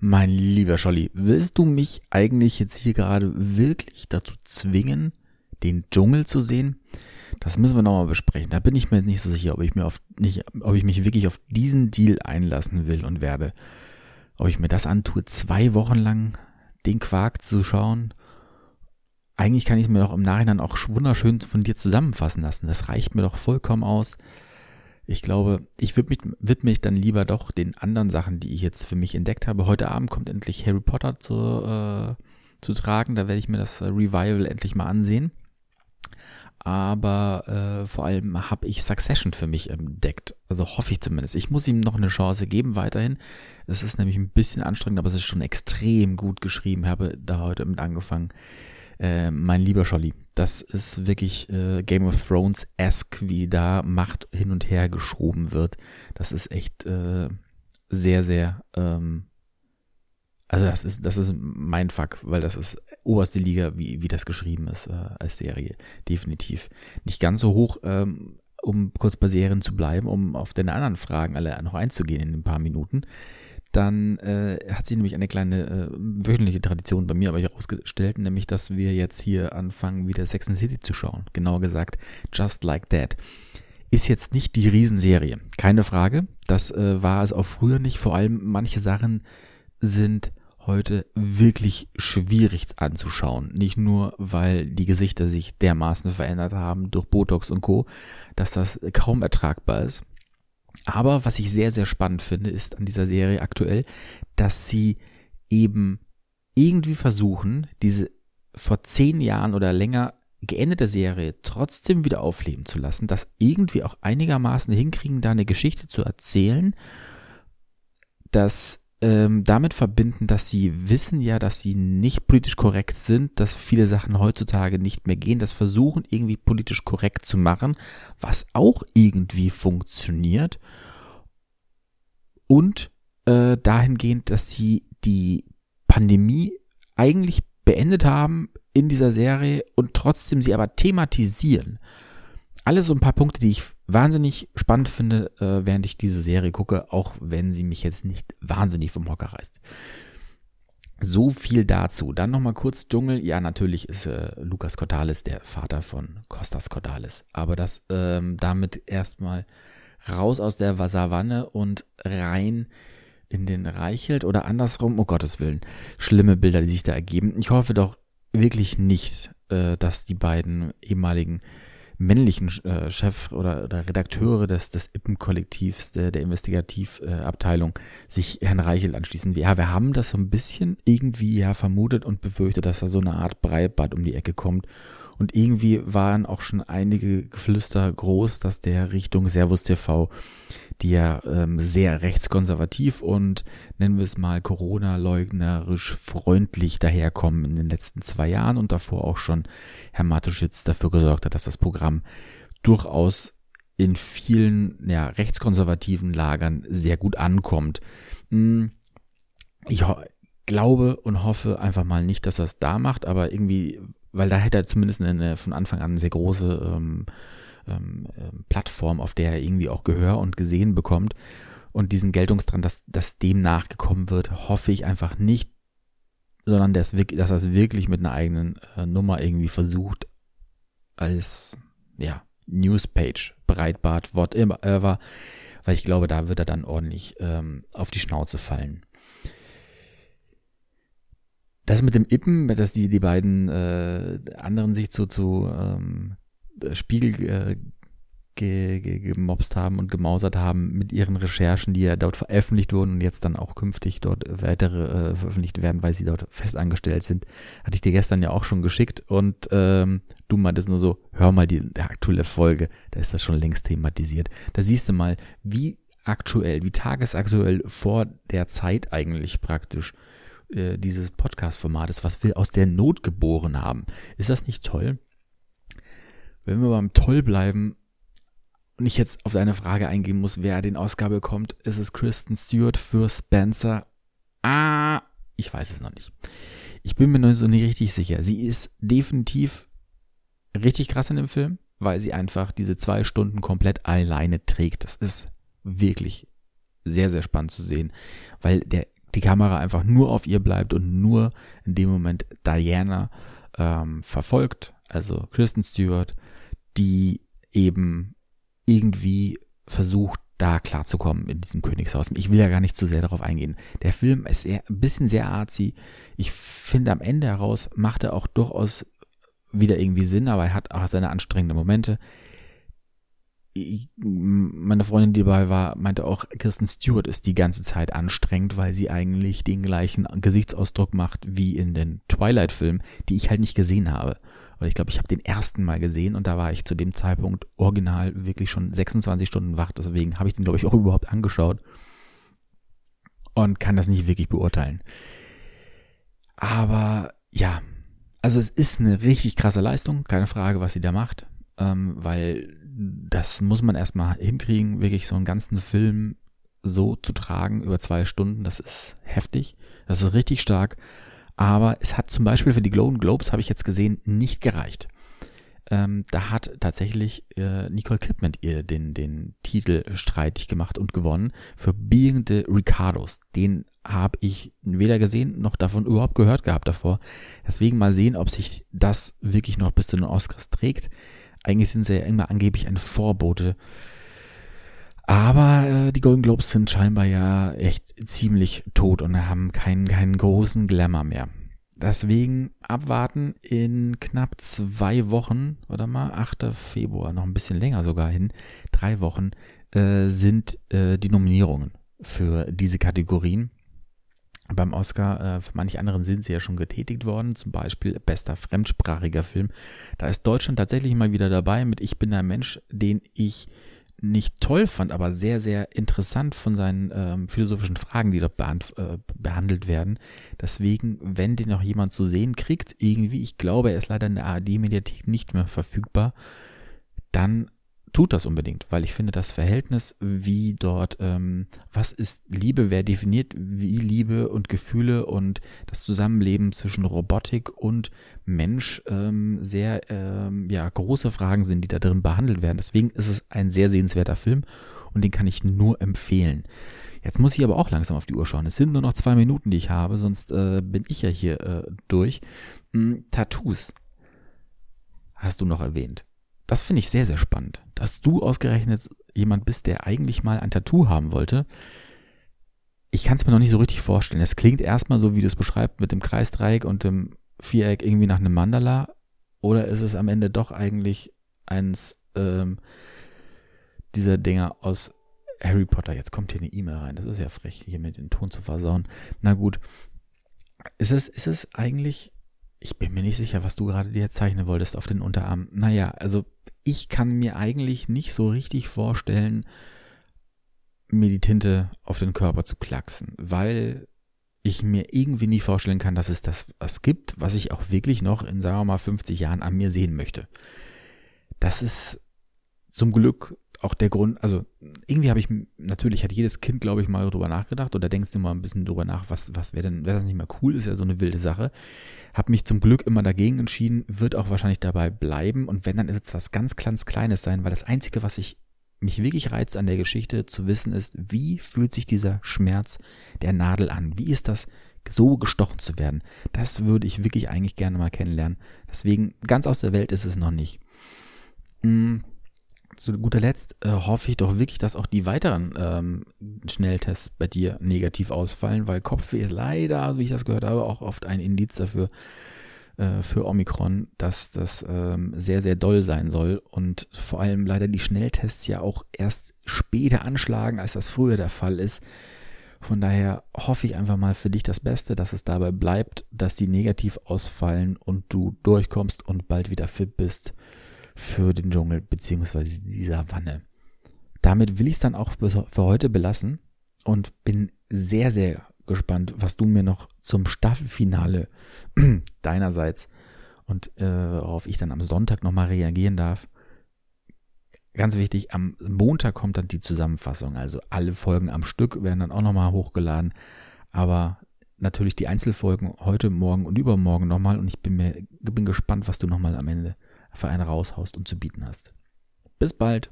Mein lieber Scholli, willst du mich eigentlich jetzt hier gerade wirklich dazu zwingen, den Dschungel zu sehen? Das müssen wir nochmal besprechen. Da bin ich mir nicht so sicher, ob ich mir auf nicht, ob ich mich wirklich auf diesen Deal einlassen will und werde. Ob ich mir das antue, zwei Wochen lang den Quark zu schauen. Eigentlich kann ich es mir doch im Nachhinein auch wunderschön von dir zusammenfassen lassen. Das reicht mir doch vollkommen aus. Ich glaube, ich würde mich, widme mich dann lieber doch den anderen Sachen, die ich jetzt für mich entdeckt habe. Heute Abend kommt endlich Harry Potter zu, äh, zu tragen. Da werde ich mir das Revival endlich mal ansehen. Aber äh, vor allem habe ich Succession für mich entdeckt. Also hoffe ich zumindest. Ich muss ihm noch eine Chance geben weiterhin. Es ist nämlich ein bisschen anstrengend, aber es ist schon extrem gut geschrieben. Ich habe da heute mit angefangen. Äh, mein lieber Scholli, das ist wirklich äh, Game of Thrones-esque, wie da Macht hin und her geschoben wird. Das ist echt äh, sehr, sehr, ähm, also das ist, das ist mein Fuck, weil das ist oberste Liga, wie, wie das geschrieben ist äh, als Serie. Definitiv. Nicht ganz so hoch, ähm, um kurz bei Serien zu bleiben, um auf deine anderen Fragen alle noch einzugehen in ein paar Minuten dann äh, hat sich nämlich eine kleine äh, wöchentliche Tradition bei mir aber herausgestellt, nämlich dass wir jetzt hier anfangen, wieder Sex and City zu schauen. Genauer gesagt, Just Like That. Ist jetzt nicht die Riesenserie, keine Frage. Das äh, war es auch früher nicht. Vor allem manche Sachen sind heute wirklich schwierig anzuschauen. Nicht nur, weil die Gesichter sich dermaßen verändert haben durch Botox und Co., dass das kaum ertragbar ist. Aber was ich sehr, sehr spannend finde, ist an dieser Serie aktuell, dass sie eben irgendwie versuchen, diese vor zehn Jahren oder länger geendete Serie trotzdem wieder aufleben zu lassen, das irgendwie auch einigermaßen hinkriegen, da eine Geschichte zu erzählen, dass ähm, damit verbinden, dass sie wissen ja, dass sie nicht politisch korrekt sind, dass viele Sachen heutzutage nicht mehr gehen, das versuchen irgendwie politisch korrekt zu machen, was auch irgendwie funktioniert. Und äh, dahingehend, dass sie die Pandemie eigentlich beendet haben in dieser Serie und trotzdem sie aber thematisieren. Alles so ein paar Punkte, die ich wahnsinnig spannend finde, äh, während ich diese Serie gucke, auch wenn sie mich jetzt nicht wahnsinnig vom Hocker reißt. So viel dazu. Dann nochmal kurz Dschungel. Ja, natürlich ist äh, Lukas Cordalis der Vater von Costas Cordalis. Aber das ähm, damit erstmal raus aus der Savanne und rein in den Reichelt oder andersrum. Oh Gottes Willen. Schlimme Bilder, die sich da ergeben. Ich hoffe doch wirklich nicht, äh, dass die beiden ehemaligen männlichen äh, Chef oder, oder Redakteure des, des IPPEN-Kollektivs, der, der Investigativabteilung, äh, sich Herrn Reichel anschließen. Ja, wir haben das so ein bisschen irgendwie ja vermutet und befürchtet, dass da so eine Art Breitbad um die Ecke kommt und irgendwie waren auch schon einige Geflüster groß, dass der Richtung Servus TV, die ja ähm, sehr rechtskonservativ und nennen wir es mal Corona-leugnerisch freundlich daherkommen in den letzten zwei Jahren und davor auch schon Herr Matuschitz dafür gesorgt hat, dass das Programm durchaus in vielen ja, rechtskonservativen Lagern sehr gut ankommt. Hm, ich glaube und hoffe einfach mal nicht, dass er es da macht, aber irgendwie weil da hätte er zumindest eine, von Anfang an eine sehr große ähm, ähm, ähm, Plattform, auf der er irgendwie auch Gehör und gesehen bekommt. Und diesen Geltungsdrang, dass, dass dem nachgekommen wird, hoffe ich einfach nicht, sondern dass, dass er es wirklich mit einer eigenen äh, Nummer irgendwie versucht, als ja, Newspage, Breitbart, whatever, weil ich glaube, da wird er dann ordentlich ähm, auf die Schnauze fallen. Das mit dem Ippen, dass die, die beiden äh, anderen sich zu, zu ähm, Spiegel äh, ge, ge, gemobst haben und gemausert haben mit ihren Recherchen, die ja dort veröffentlicht wurden und jetzt dann auch künftig dort weitere äh, veröffentlicht werden, weil sie dort fest angestellt sind. Hatte ich dir gestern ja auch schon geschickt und ähm, du meintest nur so, hör mal die, die aktuelle Folge, da ist das schon längst thematisiert. Da siehst du mal, wie aktuell, wie tagesaktuell vor der Zeit eigentlich praktisch äh, dieses Podcast-Formates, was wir aus der Not geboren haben. Ist das nicht toll? Wenn wir beim Toll bleiben und ich jetzt auf deine Frage eingehen muss, wer den Ausgabe bekommt, ist es Kristen Stewart für Spencer. Ah, ich weiß es noch nicht. Ich bin mir noch so nicht richtig sicher. Sie ist definitiv richtig krass in dem Film, weil sie einfach diese zwei Stunden komplett alleine trägt. Das ist wirklich sehr, sehr spannend zu sehen, weil der die Kamera einfach nur auf ihr bleibt und nur in dem Moment Diana ähm, verfolgt, also Kristen Stewart, die eben irgendwie versucht, da klarzukommen in diesem Königshaus. Ich will ja gar nicht zu sehr darauf eingehen. Der Film ist eher, ein bisschen sehr arzi. Ich finde am Ende heraus macht er auch durchaus wieder irgendwie Sinn, aber er hat auch seine anstrengenden Momente meine Freundin, die dabei war, meinte auch, Kirsten Stewart ist die ganze Zeit anstrengend, weil sie eigentlich den gleichen Gesichtsausdruck macht wie in den Twilight-Filmen, die ich halt nicht gesehen habe. Weil ich glaube, ich habe den ersten Mal gesehen und da war ich zu dem Zeitpunkt original wirklich schon 26 Stunden wach. Deswegen habe ich den, glaube ich, auch überhaupt angeschaut und kann das nicht wirklich beurteilen. Aber ja, also es ist eine richtig krasse Leistung, keine Frage, was sie da macht, ähm, weil das muss man erstmal hinkriegen, wirklich so einen ganzen Film so zu tragen über zwei Stunden. Das ist heftig. Das ist richtig stark. Aber es hat zum Beispiel für die Golden Globes, habe ich jetzt gesehen, nicht gereicht. Ähm, da hat tatsächlich äh, Nicole Kidman ihr den, den Titel streitig gemacht und gewonnen für Being the Ricardos. Den habe ich weder gesehen noch davon überhaupt gehört gehabt davor. Deswegen mal sehen, ob sich das wirklich noch bis zu den Oscars trägt. Eigentlich sind sie ja immer angeblich ein Vorbote. Aber äh, die Golden Globes sind scheinbar ja echt ziemlich tot und haben keinen, keinen großen Glamour mehr. Deswegen abwarten in knapp zwei Wochen, oder mal, 8. Februar, noch ein bisschen länger sogar hin, drei Wochen, äh, sind äh, die Nominierungen für diese Kategorien beim Oscar, äh, für manche anderen sind sie ja schon getätigt worden, zum Beispiel bester fremdsprachiger Film. Da ist Deutschland tatsächlich mal wieder dabei mit Ich bin ein Mensch, den ich nicht toll fand, aber sehr, sehr interessant von seinen ähm, philosophischen Fragen, die dort äh, behandelt werden. Deswegen, wenn den noch jemand zu sehen kriegt, irgendwie, ich glaube, er ist leider in der ARD-Mediathek nicht mehr verfügbar, dann tut das unbedingt, weil ich finde, das Verhältnis, wie dort, ähm, was ist Liebe, wer definiert wie Liebe und Gefühle und das Zusammenleben zwischen Robotik und Mensch ähm, sehr ähm, ja große Fragen sind, die da drin behandelt werden. Deswegen ist es ein sehr sehenswerter Film und den kann ich nur empfehlen. Jetzt muss ich aber auch langsam auf die Uhr schauen. Es sind nur noch zwei Minuten, die ich habe, sonst äh, bin ich ja hier äh, durch. Hm, Tattoos hast du noch erwähnt. Das finde ich sehr, sehr spannend, dass du ausgerechnet jemand bist, der eigentlich mal ein Tattoo haben wollte. Ich kann es mir noch nicht so richtig vorstellen. Es klingt erstmal so, wie du es beschreibst, mit dem Kreisdreieck und dem Viereck irgendwie nach einem Mandala. Oder ist es am Ende doch eigentlich eins ähm, dieser Dinger aus Harry Potter? Jetzt kommt hier eine E-Mail rein. Das ist ja frech, hier mit dem Ton zu versauen. Na gut. Ist es, ist es eigentlich ich bin mir nicht sicher, was du gerade dir zeichnen wolltest auf den Unterarm. Naja, also ich kann mir eigentlich nicht so richtig vorstellen, mir die Tinte auf den Körper zu klacksen, weil ich mir irgendwie nie vorstellen kann, dass es das was gibt, was ich auch wirklich noch in, sagen wir mal, 50 Jahren an mir sehen möchte. Das ist zum Glück auch der Grund, also irgendwie habe ich, natürlich hat jedes Kind, glaube ich, mal drüber nachgedacht oder denkst du mal ein bisschen drüber nach, was, was wäre denn, wäre das nicht mal cool, ist ja so eine wilde Sache. Habe mich zum Glück immer dagegen entschieden, wird auch wahrscheinlich dabei bleiben und wenn, dann wird es was ganz, ganz Kleines sein, weil das Einzige, was ich mich wirklich reizt an der Geschichte zu wissen ist, wie fühlt sich dieser Schmerz der Nadel an? Wie ist das, so gestochen zu werden? Das würde ich wirklich eigentlich gerne mal kennenlernen. Deswegen, ganz aus der Welt ist es noch nicht. Hm zu guter Letzt äh, hoffe ich doch wirklich, dass auch die weiteren ähm, Schnelltests bei dir negativ ausfallen, weil Kopfweh ist leider, wie ich das gehört habe, auch oft ein Indiz dafür äh, für Omikron, dass das ähm, sehr, sehr doll sein soll und vor allem leider die Schnelltests ja auch erst später anschlagen, als das früher der Fall ist. Von daher hoffe ich einfach mal für dich das Beste, dass es dabei bleibt, dass die negativ ausfallen und du durchkommst und bald wieder fit bist für den Dschungel beziehungsweise dieser Wanne. Damit will ich es dann auch für heute belassen und bin sehr, sehr gespannt, was du mir noch zum Staffelfinale deinerseits und äh, worauf ich dann am Sonntag nochmal reagieren darf. Ganz wichtig, am Montag kommt dann die Zusammenfassung, also alle Folgen am Stück werden dann auch nochmal hochgeladen, aber natürlich die Einzelfolgen heute, morgen und übermorgen nochmal und ich bin mir bin gespannt, was du nochmal am Ende für einen raushaust und zu bieten hast. Bis bald!